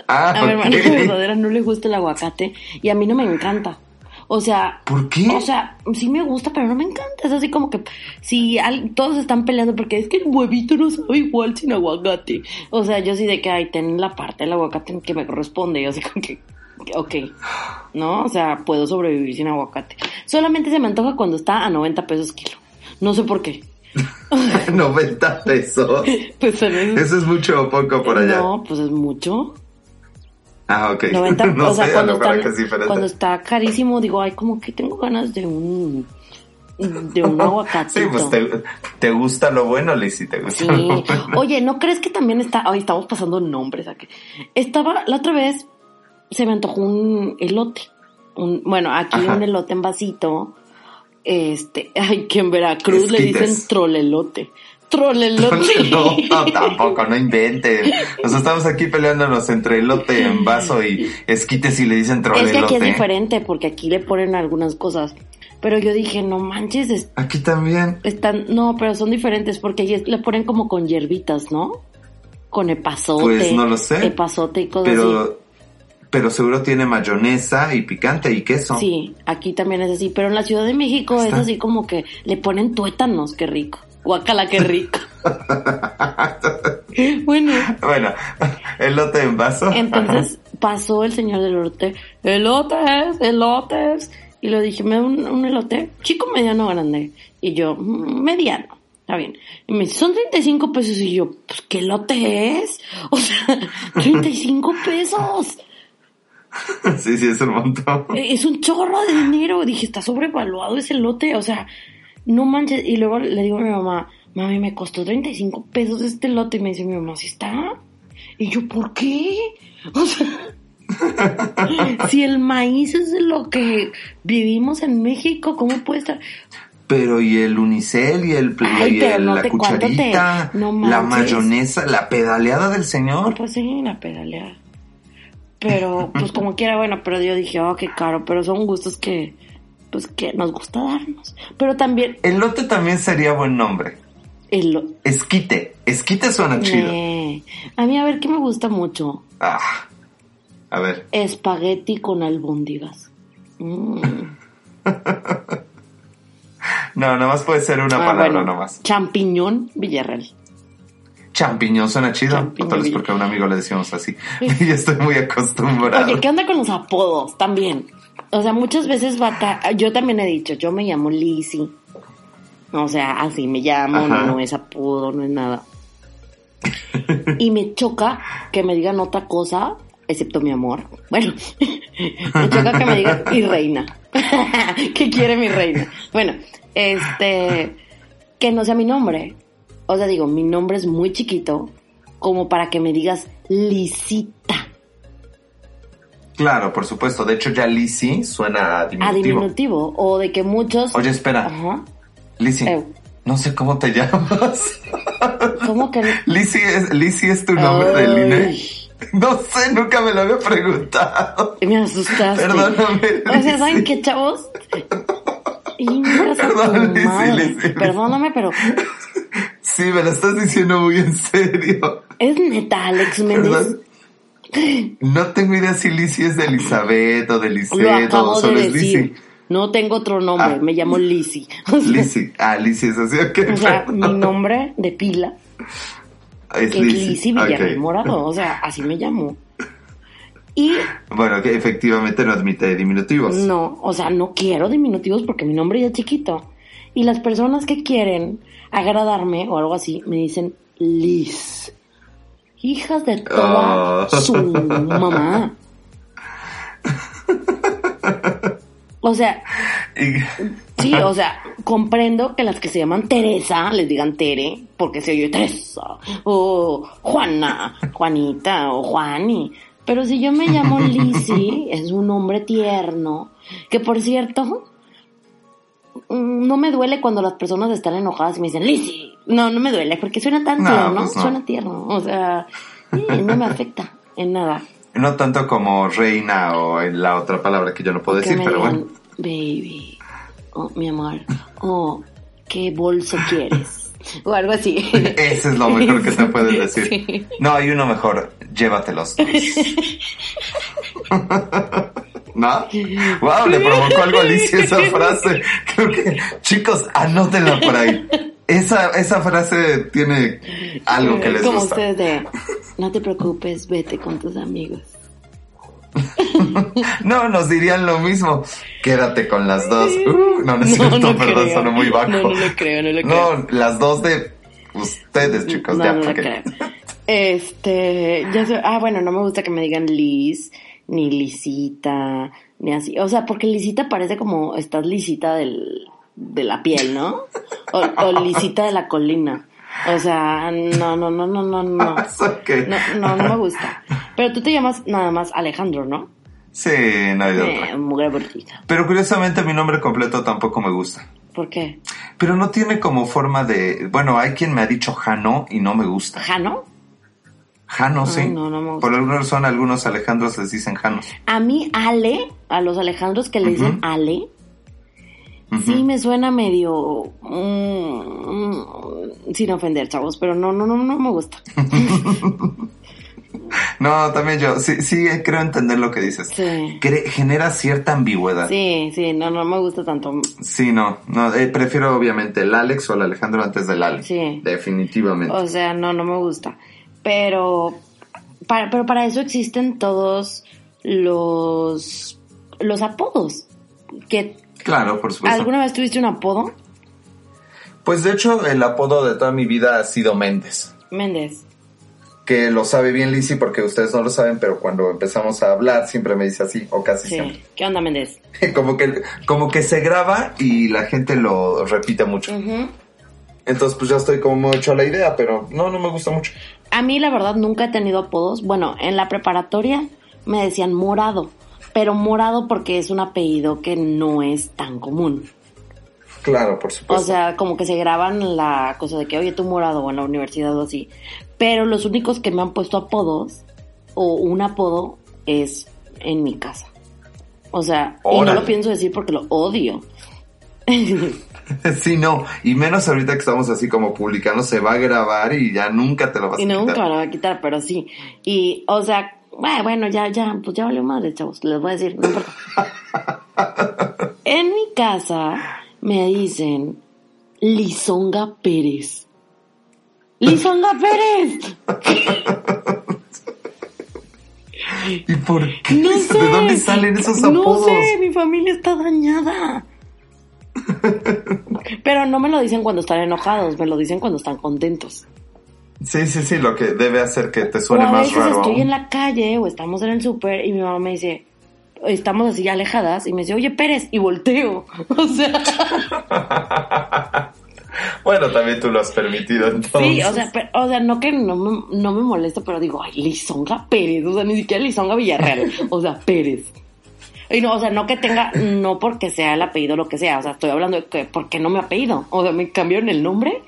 Ah, a mi hermana verdadera no le gusta el aguacate y a mí no me encanta. O sea, ¿por qué? O sea, sí me gusta, pero no me encanta. Es así como que si todos están peleando porque es que el huevito no sabe igual sin aguacate. O sea, yo sí de que hay ten la parte del aguacate que me corresponde. Yo así como que, ok, ¿no? O sea, puedo sobrevivir sin aguacate. Solamente se me antoja cuando está a 90 pesos kilo. No sé por qué. 90 pesos. Pues Eso es mucho o poco por allá. No, pues es mucho. Ah, ok. 90, o sea, cuando, está, cuando está carísimo, digo, ay, como que tengo ganas de un de un aguacate. Sí, pues te, gusta lo bueno, Lizzy, te gusta sí. Oye, ¿no crees que también está, ay, estamos pasando nombres aquí. Estaba, la otra vez se me antojó un elote. Un, bueno, aquí un elote en vasito. Este, ay, que en Veracruz le dicen trolelote. Trolelote. No, no, tampoco, no inventen. Nos estamos aquí peleándonos entre elote en vaso y esquites y le dicen trolelote. Es que aquí es diferente porque aquí le ponen algunas cosas. Pero yo dije, no manches. aquí también. Están, no, pero son diferentes porque aquí le ponen como con hierbitas, ¿no? Con epazote. Pues no lo sé. Epazote y cosas pero, así. Pero seguro tiene mayonesa y picante y queso. Sí, aquí también es así. Pero en la Ciudad de México es así como que le ponen tuétanos, qué rico. Guacala, qué rico. bueno. Bueno, elote en vaso. Entonces pasó el señor del elote. Elotes, elotes. Y le dije, ¿me da un, elote? Chico, mediano, grande. Y yo, mm, mediano. está bien. Y me dice, son 35 pesos. Y yo, pues, ¿qué lote es? O sea, 35 pesos. Sí, sí, es un montón. Es un chorro de dinero. Dije, está sobrevaluado ese lote. O sea, no manches. Y luego le digo a mi mamá, mami, me costó 35 pesos este lote. Y me dice mi mamá, ¿sí está? Y yo, ¿por qué? O sea, si el maíz es lo que vivimos en México, ¿cómo puede estar? Pero y el unicel y el, Ay, y el- no la te- ¿cuánto te- cucharita, no la mayonesa, la pedaleada del señor. Pues sí, la pedaleada. Pero, pues como quiera, bueno, pero yo dije, oh, qué caro, pero son gustos que, pues que nos gusta darnos. Pero también, Elote también sería buen nombre. el... Esquite. Esquite suena chido. A mí, a ver, ¿qué me gusta mucho? Ah. A ver. Espagueti con albóndigas. Mm. No, nomás puede ser una Ah, palabra bueno, nomás. Champiñón Villarreal. Champiñón suena chido. Champiñón. Tal vez porque a un amigo le decíamos así. Y yo estoy muy acostumbrado. Oye, ¿qué onda con los apodos también? O sea, muchas veces bata... Yo también he dicho, yo me llamo Lizzy. O sea, así me llamo, no es apodo, no es nada. Y me choca que me digan otra cosa, excepto mi amor. Bueno, me choca que me digan mi reina. ¿Qué quiere mi reina? Bueno, este, que no sea mi nombre. O sea, digo, mi nombre es muy chiquito como para que me digas Lisita. Claro, por supuesto. De hecho, ya Lizzy suena a A diminutivo. diminutivo. O de que muchos. Oye, espera. Ajá. Lizzy, Eh. no sé cómo te llamas. ¿Cómo que no? Lizzy es, Lizzy es tu nombre del Ay. INE. No sé, nunca me lo había preguntado. Me asustaste. Perdóname, O sea, ¿saben qué, chavos? Perdón, Lizzy, madre. Lizzy. Perdóname, pero Sí, me lo estás diciendo muy en serio. es neta, Alex Méndez. No tengo idea si Lizzy es de Elizabeth o de Lisette o de solo es. Lizzy. No tengo otro nombre, Ah. me llamo sea, Lizzy. Ah, Lizzy es así. ok, o sea, mi nombre de pila es es Lizzy Villarreal. Morado. O sea, así me llamo. Y Bueno, que efectivamente no admite diminutivos. No, o sea, no quiero diminutivos porque mi nombre ya es chiquito. Y las personas que quieren agradarme o algo así me dicen Liz. Hijas de toda Oh. su mamá. O sea, sí, o sea, comprendo que las que se llaman Teresa les digan Tere, porque se oye Teresa, o Juana, Juanita, o Juani. Pero si yo me llamo Lizzy, es un nombre tierno, que por cierto, mm, no me duele cuando las personas están enojadas y me dicen Lizzy. No, no me duele, porque suena tan No, tierno, pues no. suena tierno, o sea, no me afecta en nada. no tanto como reina o en la otra palabra que yo no puedo decir, me pero digan, bueno. baby, oh, mi amor, oh, ¿qué bolso quieres? O algo así. Ese es lo mejor que te pueden decir. Sí. No, hay uno mejor. Llévatelos. ¿No? Wow, le provocó algo a Alicia esa frase. Creo que, chicos, anótenla por ahí. Esa, esa frase tiene algo que les Como gusta. ustedes de, no te preocupes, vete con tus amigos. No, nos dirían lo mismo. Quédate con las dos. Uh, no, no es cierto, no perdón, creo. sonó muy bajo. No, no lo creo, no lo creo. No, las dos de ustedes, chicos. no, ya, no lo ok. creo. Este, ya sé, ah, bueno, no me gusta que me digan Liz, ni Lisita, ni así. O sea, porque Lisita parece como estás lisita del, de la piel, ¿no? O, o lisita de la colina. O sea, no, no, no, no, no, no. Ok. No, no, no me gusta. Pero tú te llamas nada más Alejandro, ¿no? Sí, no hay de otra. Eh, mugre borrica. Pero curiosamente mi nombre completo tampoco me gusta. ¿Por qué? Pero no tiene como forma de... Bueno, hay quien me ha dicho Jano y no me gusta. ¿Jano? Jano, sí. no, no me gusta. Por alguna razón algunos Alejandros les dicen Janos. A mí, Ale, a los Alejandros que le dicen Ujú. Ale, sí me suena medio. mm, mm, sin ofender, chavos, pero no, no, no, no me gusta. No, también yo, sí, sí creo entender lo que dices. Sí. Cre- genera cierta ambigüedad. Sí, Sí, sí, no, no me gusta tanto. no, no, eh, prefiero obviamente el Alex o el Alejandro antes del Ale. Sí. Definitivamente. O sea, no, no me gusta. Pero para, pero para eso existen todos los, los apodos. Que, claro, por supuesto. ¿Alguna vez tuviste un apodo? Pues de hecho, el apodo de toda mi vida ha sido Méndez. Méndez. Que lo sabe bien Lizzy porque ustedes no lo saben, pero cuando empezamos a hablar siempre me dice así, o casi Sí. siempre. ¿Qué onda, Méndez? Como que, como que se graba y la gente lo repite mucho. Entonces pues ya estoy como hecho a la idea, pero no, no me gusta mucho. A mí, la verdad, nunca he tenido apodos. Bueno, en la preparatoria me decían morado. Pero morado porque es un apellido que no es tan común. Claro, por O supuesto. sea, como que se graban la cosa de que, oye, tú morado o en la universidad o así. Pero los únicos que me han puesto apodos o un apodo es en mi casa. O sea, y no lo pienso decir porque lo odio. sí, no. Y menos ahorita que estamos así como publicando, se va a grabar y ya nunca te lo vas Y a nunca quitar. me lo va a quitar, pero sí. Y, o sea, bueno, ya, ya, pues ya valió madre, chavos. Les voy a decir, no importa. en mi casa me dicen Lisonga Pérez. ¡Lisonga Pérez! ¿Y por qué? No sé. ¿De dónde salen esos No apodos? sé, mi familia está dañada. Pero no me lo dicen cuando están enojados, me lo dicen cuando están contentos. Sí, sí, sí, lo que debe hacer que te O suene a más veces raro. estoy en la calle o estamos en el súper y mi mamá me dice, estamos así alejadas y me dice, oye Pérez, y volteo. O sea, Bueno, también tú lo has permitido entonces. sí, o sea, pero- o sea, no que no me, no me molesta, pero digo, ay, Lisonga Pérez, o sea, ni siquiera Lisonga Villarreal, o sea, Pérez. Y no, o sea, no que tenga, no porque sea el apellido o lo que sea, o sea, estoy hablando de que, ¿por qué no me apellido? O sea, me cambiaron el nombre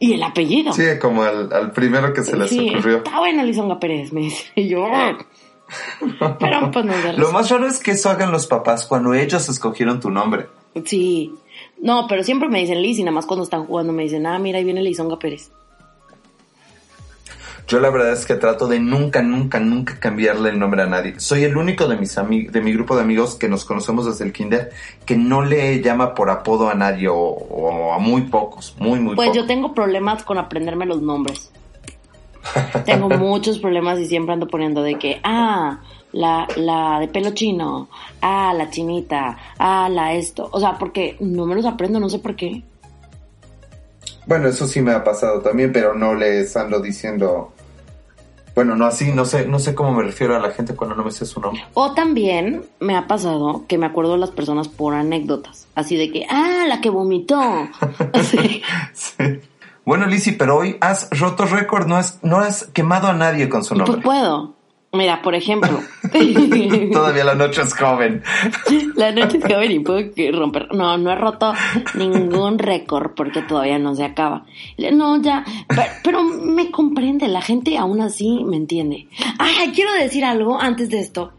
y el apellido. Sí, como al, al primero que se les Sí, ocurrió. está bueno Lisonga Pérez, me dice yo. Pero pues no. Lo más raro es que eso hagan los papás cuando ellos escogieron tu nombre. Sí. No, pero siempre me dicen Liz y nada más cuando están jugando me dicen, ah, mira, ahí viene Lizonga Pérez. Yo la verdad es que trato de nunca, nunca, nunca cambiarle el nombre a nadie. Soy el único de mis de mi grupo de amigos que nos conocemos desde el kinder que no le llama por apodo a nadie o, o a muy pocos, muy, muy Pues pocos. yo tengo problemas con aprenderme los nombres. tengo muchos problemas y siempre ando poniendo de que, ah, la, la de pelo chino, ah, la chinita, ah, la esto. O sea, porque no me los aprendo, no sé por qué. Bueno, eso sí me ha pasado también, pero no les ando diciendo... Bueno, no así, no sé, no sé cómo me refiero a la gente cuando no me sé su nombre. O también me ha pasado que me acuerdo de las personas por anécdotas. Así de que, ah, la que vomitó. Sí. Bueno, Lizzy, pero hoy has roto récord, no has, no has quemado a nadie con su Pues nombre. puedo. Mira, por ejemplo. Todavía la noche es joven. La noche es joven y puedo romper. No, no he roto ningún récord porque todavía no se acaba. No, ya. Pero, pero me comprende, la gente aún así me entiende. Ay, quiero decir algo antes de esto.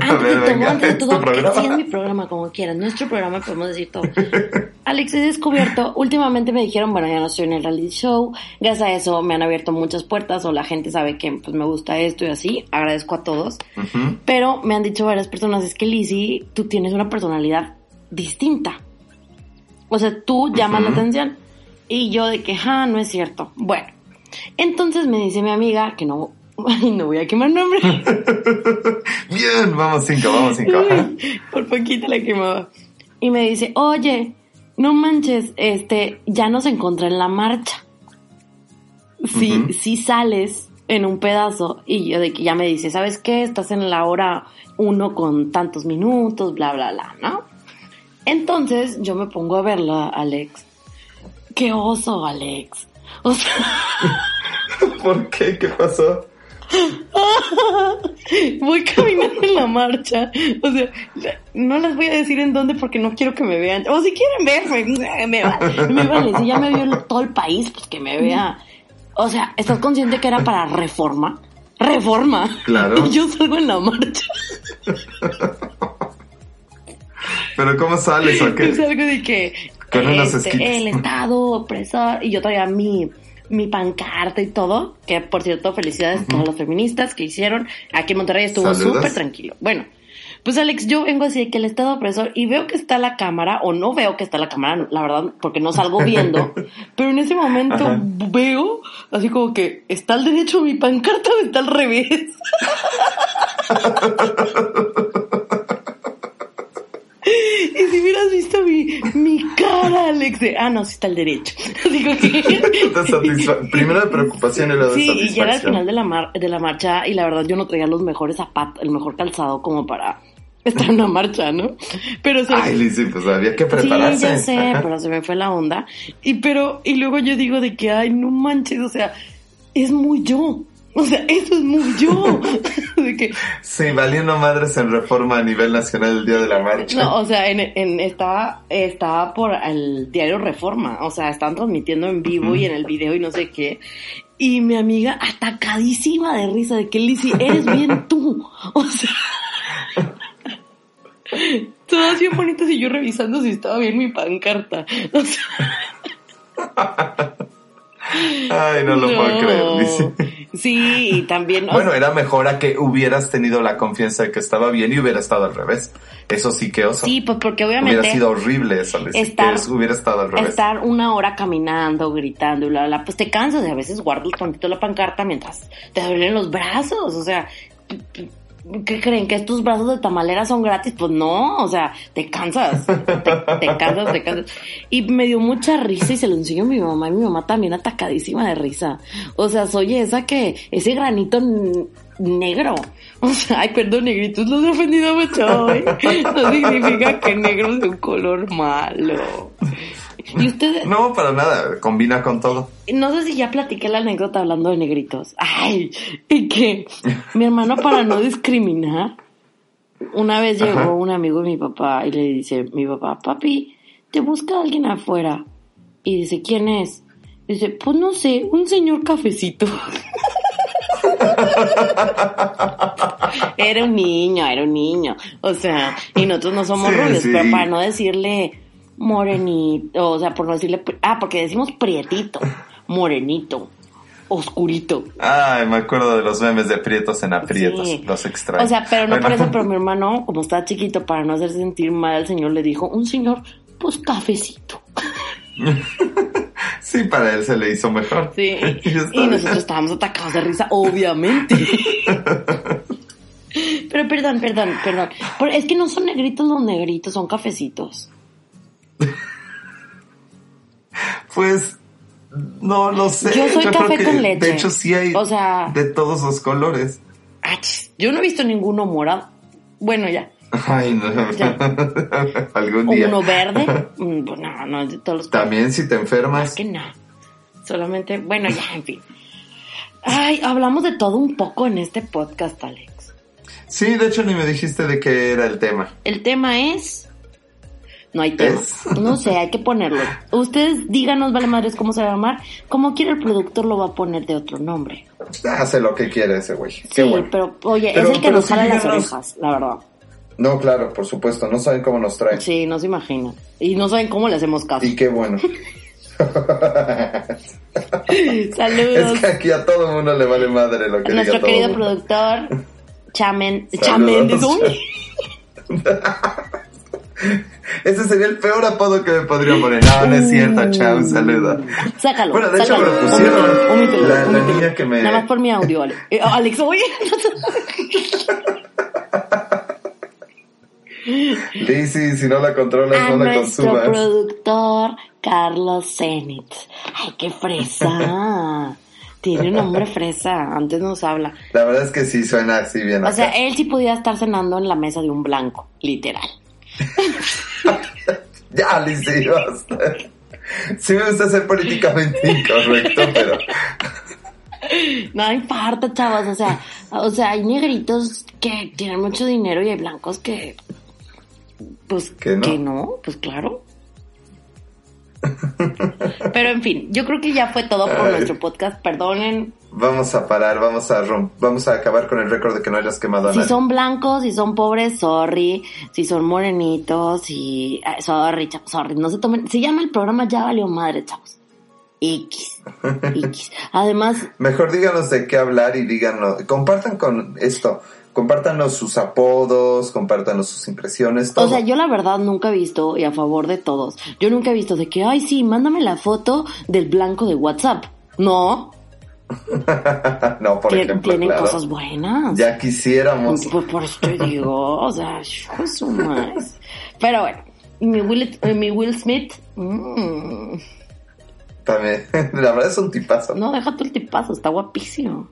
Antes de todo, antes de todo, sí es mi programa, como quieras. Nuestro programa podemos decir todo. Alex, he descubierto, últimamente me dijeron, bueno, ya no estoy en el reality show. Gracias a eso me han abierto muchas puertas o la gente sabe que pues me gusta esto y así. Agradezco a todos. Ujú. Pero me han dicho varias personas, es que Lizzie, tú tienes una personalidad distinta. O sea, tú llamas la Ujú. atención. Y yo de que, ah, no es cierto. Bueno, entonces me dice mi amiga, que no, no voy a quemar nombre. Bien, vamos cinco, vamos cinco. Uy, Por poquito la quemaba. Y me dice, oye, no manches, este, ya nos encontré en la marcha. Si, si sales en un pedazo y yo de que ya me dice, ¿sabes qué? Estás en la hora uno con tantos minutos, bla, bla, bla, ¿no? Entonces yo me pongo a verla, Alex. Qué oso, Alex. O sea, ¿Por qué? ¿Qué pasó? voy caminando en la marcha. O sea, no les voy a decir en dónde porque no quiero que me vean. O si quieren verme, me, va- me vale. Si ya me vio todo el país, pues que me vea. O sea, ¿estás consciente que era para reforma? Reforma. Claro. Y yo salgo en la marcha. ¿Pero cómo sales o qué? salgo de que este, el Estado opresor. Y yo traía mi, mi pancarta y todo. Que por cierto, felicidades a todas las feministas que hicieron. Aquí en Monterrey estuvo súper tranquilo. Bueno, pues Alex, yo vengo así de que el Estado opresor y veo que está la cámara, o no veo que está la cámara, la verdad, porque no salgo viendo. pero en ese momento Ajá. veo así como que está al derecho mi pancarta o está al revés. Y si hubieras visto mi, mi cara, Alex, de, ah, no, sí está el derecho. Digo que... Primero de preocupación y luego de Sí, y ya era al final de la, mar de la marcha y la verdad yo no traía los mejores zapatos, el mejor calzado como para estar en una marcha, ¿no? Pero se... Ay, Lizzy, pues había que prepararse. Sí, ya sé, pero se me fue la onda. Y pero, y luego yo digo de que, ay, no manches, o sea, es muy yo. O sea, eso es muy yo. de que, sí, valiendo madres en reforma a nivel nacional el día de la marcha. No, o sea, en, en, estaba, estaba por el diario Reforma. O sea, estaban transmitiendo en vivo y en el video y no sé qué. Y mi amiga atacadísima de risa de que Lizzie, eres bien tú. O sea. Todas bien bonitas y yo revisando si estaba bien mi pancarta. O sea. Ay, no lo puedo creer, Sí, y también. Bueno, era mejor a que hubieras tenido la confianza de que estaba bien y hubiera estado al revés. Eso sí que oso. Sí, pues porque obviamente. Hubiera sido horrible eso, Estar, hubiera estado al revés. Estar una hora caminando, gritando bla, bla, pues te cansas y a veces guardas tantito la pancarta mientras te duelen los brazos. O sea, ¿Qué creen? ¿Que estos brazos de tamalera son gratis? Pues no, o sea, te cansas, te, cansas, te cansas. Y me dio mucha risa y se lo enseñó a mi mamá y mi mamá también atacadísima de risa. O sea, soy esa que, ese granito negro. O sea, ay, perdón, negritos, los he ofendido mucho ¿eh? No significa que negro es un color malo. ¿Y? No, para nada, combina con todo. No sé si ya platiqué la anécdota hablando de negritos. Ay, y que mi hermano para no discriminar, una vez llegó un amigo de mi papá y le dice, mi papá, papi, te busca alguien afuera. Y dice, ¿quién es? Dice, pues no sé, un señor cafecito. era un niño, era un niño. O sea, y nosotros no somos rubios, pero para no decirle morenito, o sea, por no decirle, ah, porque decimos prietito, morenito, oscurito. Ay, me acuerdo de los memes de prietos en aprietos, los extraños. O sea, pero no por eso, pero mi hermano, como estaba chiquito, para no hacer sentir mal al señor, le dijo, un señor, pues cafecito. sí, para él se le hizo mejor. Sí, y, nosotros estábamos atacados de risa, obviamente. Pero perdón, perdón, perdón. Es que no son negritos los negritos, son cafecitos. pues no lo sé. Yo soy café con leche. De hecho, sí hay de todos los colores. yo no he visto ninguno morado. Bueno, ya. Ay, no. Algún día. uno verde. Mm, pues no, no, de todos los También si te enfermas. que no. Solamente, bueno, ya, en fin. Ay, hablamos de todo un poco en este podcast, Alex. Sí, de hecho ni me dijiste de qué era el tema. El tema es no hay tema. No sé, hay que ponerlo. Ustedes díganos, vale madres, cómo se va a llamar. Como quiere el productor lo va a poner de otro nombre. Hace lo que quiere ese güey. Sí, pero oye, es el que nos jala las orejas, la verdad. No, claro, por supuesto. No saben cómo nos trae. Sí, no se imaginan. Y no saben cómo le hacemos caso. Y qué bueno. Saludos. Es que aquí a todo el mundo le vale madre lo que Nuestro querido productor, Chamen, Chamen de Ese sería el peor apodo que me podría poner. No, no es cierto, chao, saludo. Sácalo. Bueno, de hecho me lo pusieron. la, niña que me. Nada más por mi audio, Alex. Eh, Alex, oye. Lizzy, si no la controlas, no la consumas. Nuestro productor, Carlos Zenit. Ay, qué fresa. Tiene un nombre fresa, antes nos habla. La verdad es que sí suena así bien. O sea, él sí podía estar cenando en la mesa de un blanco, literal. ya, Lizzie, basta. Sí me gusta ser políticamente incorrecto, pero... No importa, chavos, o sea, o sea, hay negritos que tienen mucho dinero y hay blancos que, pues, que no pues claro. Pero en fin, yo creo que ya fue todo por nuestro podcast. Perdonen. Vamos a parar, vamos a vamos a acabar con el récord de que no hayas quemado a Si son blancos, si son pobres, sorry. Si son morenitos, y sorry, chavos, sorry. No se tomen, se llama el programa Ya valió madre, chavos. X. X. Además. Mejor díganos de qué hablar y díganos, compartan con esto compártanos sus apodos, compártanos sus impresiones, todo. O sea, yo la verdad nunca he visto, y a favor de todos, yo nunca he visto de que, ay, sí, mándame la foto del blanco de WhatsApp. No. no, por ejemplo, Tienen cosas buenas. Ya quisiéramos. Pues por eso te digo, o sea, más. Pero bueno, Y mi Will, eh, mi Will Smith. mm, También, la verdad es un tipazo. No, deja tú el tipazo, está guapísimo.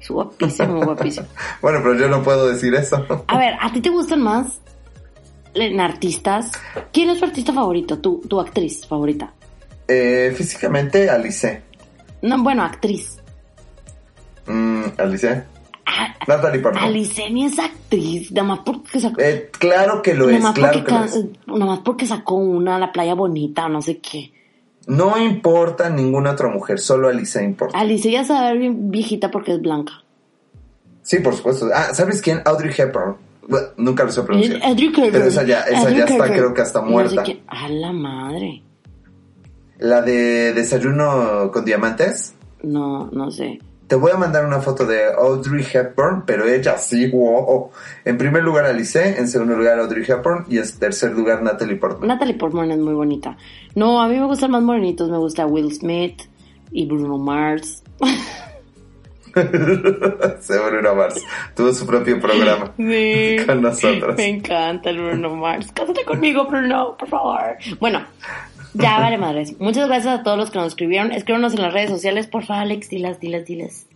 Es guapísimo, guapísimo. Bueno, pero yo no puedo decir eso. A ver, ¿a ti te gustan más en artistas? ¿Quién es tu artista favorito? Tu, tu actriz favorita. Eh, físicamente, Alice. No, bueno, actriz. Mm, Alice. Ah, Natalie Portman. Alice ni es actriz, nada más porque sacó, Eh, claro que lo es, más claro que lo es. nada más porque sacó una, La Playa Bonita o no sé qué. No importa ninguna otra mujer, solo Alice importa. Alice ya a bien viejita porque es blanca. Sí, por supuesto. Ah, ¿sabes quién? Audrey Hepburn. Bueno, nunca lo sé pronunciar. Audrey Hepburn. Pero esa ya, esa Audrey ya está, creo que hasta No sé muerta. A la madre. La de Desayuno con Diamantes. No, no sé. Te voy a mandar una foto de Audrey Hepburn, pero ella sí, wow. En primer lugar Alice, en segundo lugar Audrey Hepburn y en tercer lugar Natalie Portman. Natalie Portman es muy bonita. No, a mí me gustan más morenitos. Me gusta Will Smith y Bruno Mars. Se Bruno Mars. Tuvo su propio programa Sí. con nosotros. Me encanta el Bruno Mars. Cásate conmigo, Bruno, por favor. Bueno, ya vale madres. Muchas gracias a todos los que nos escribieron. Escríbanos en las redes sociales, por favor, Alex. Dilas, dilas, dilas.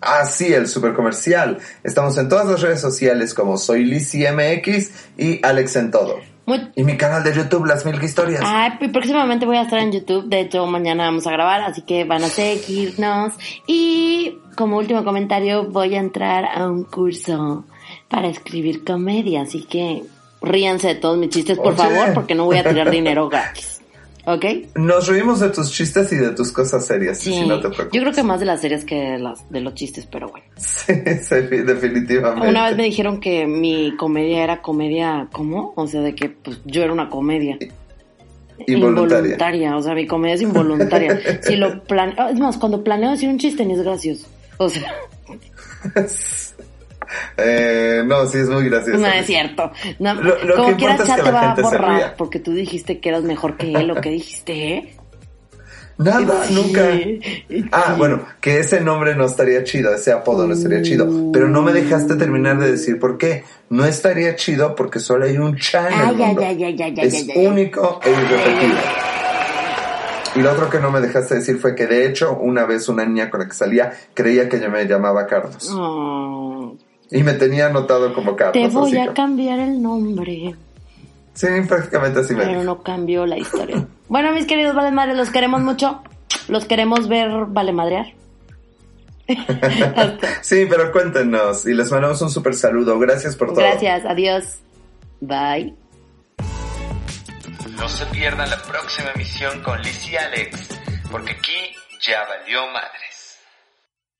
Ah, sí, el super comercial. Estamos en todas las redes sociales como Soy MX y Alex en todo. Muy- Y mi canal de YouTube, Las Mil Historias. Ay, y próximamente voy a estar en YouTube. De hecho, mañana vamos a grabar, así que van a seguirnos. Y como último comentario, voy a entrar a un curso para escribir comedia. Así que ríanse de todos mis chistes, por Oye. favor, porque no voy a tirar dinero gratis. ¿Ok? Nos reímos de tus chistes y de tus cosas serias, Sí. si no te preocupes. Yo creo que más de las series que de, las, de los chistes, pero bueno. Sí, sí, definitivamente. Una vez me dijeron que mi comedia era comedia, ¿cómo? O sea, de que pues yo era una comedia. Involuntaria. O sea, mi comedia es involuntaria. si lo planeo, es más, cuando planeo decir un chiste ni es gracioso. O sea, Eh, no, sí, es muy gracioso. no es cierto. No, Lo- lo como que quiera, es ya que te va a borrar porque tú dijiste que eras mejor que él o que dijiste, ¿eh? Nada, Sí. nunca. Ah, bueno, que ese nombre no estaría chido, ese apodo no estaría chido. Pero no me dejaste terminar de decir por qué. No estaría chido porque solo hay un Chan Ay, ay, ay, es único e irrepetible. Y lo otro que no me dejaste decir fue que de hecho una vez una niña con la que salía creía que yo me llamaba Carlos. Oh, Y me tenía anotado como Carlos. te voy a cambiar el nombre. Sí, prácticamente así me Pero no cambió la historia. bueno, mis queridos Vale Madre, los queremos mucho. Los queremos ver Vale Madrear. Hasta- Sí, pero cuéntenos y les mandamos un super saludo. Gracias por todo. Gracias, adiós. Bye. No se pierdan la próxima emisión con Liz y Alex, porque aquí ya valió madres.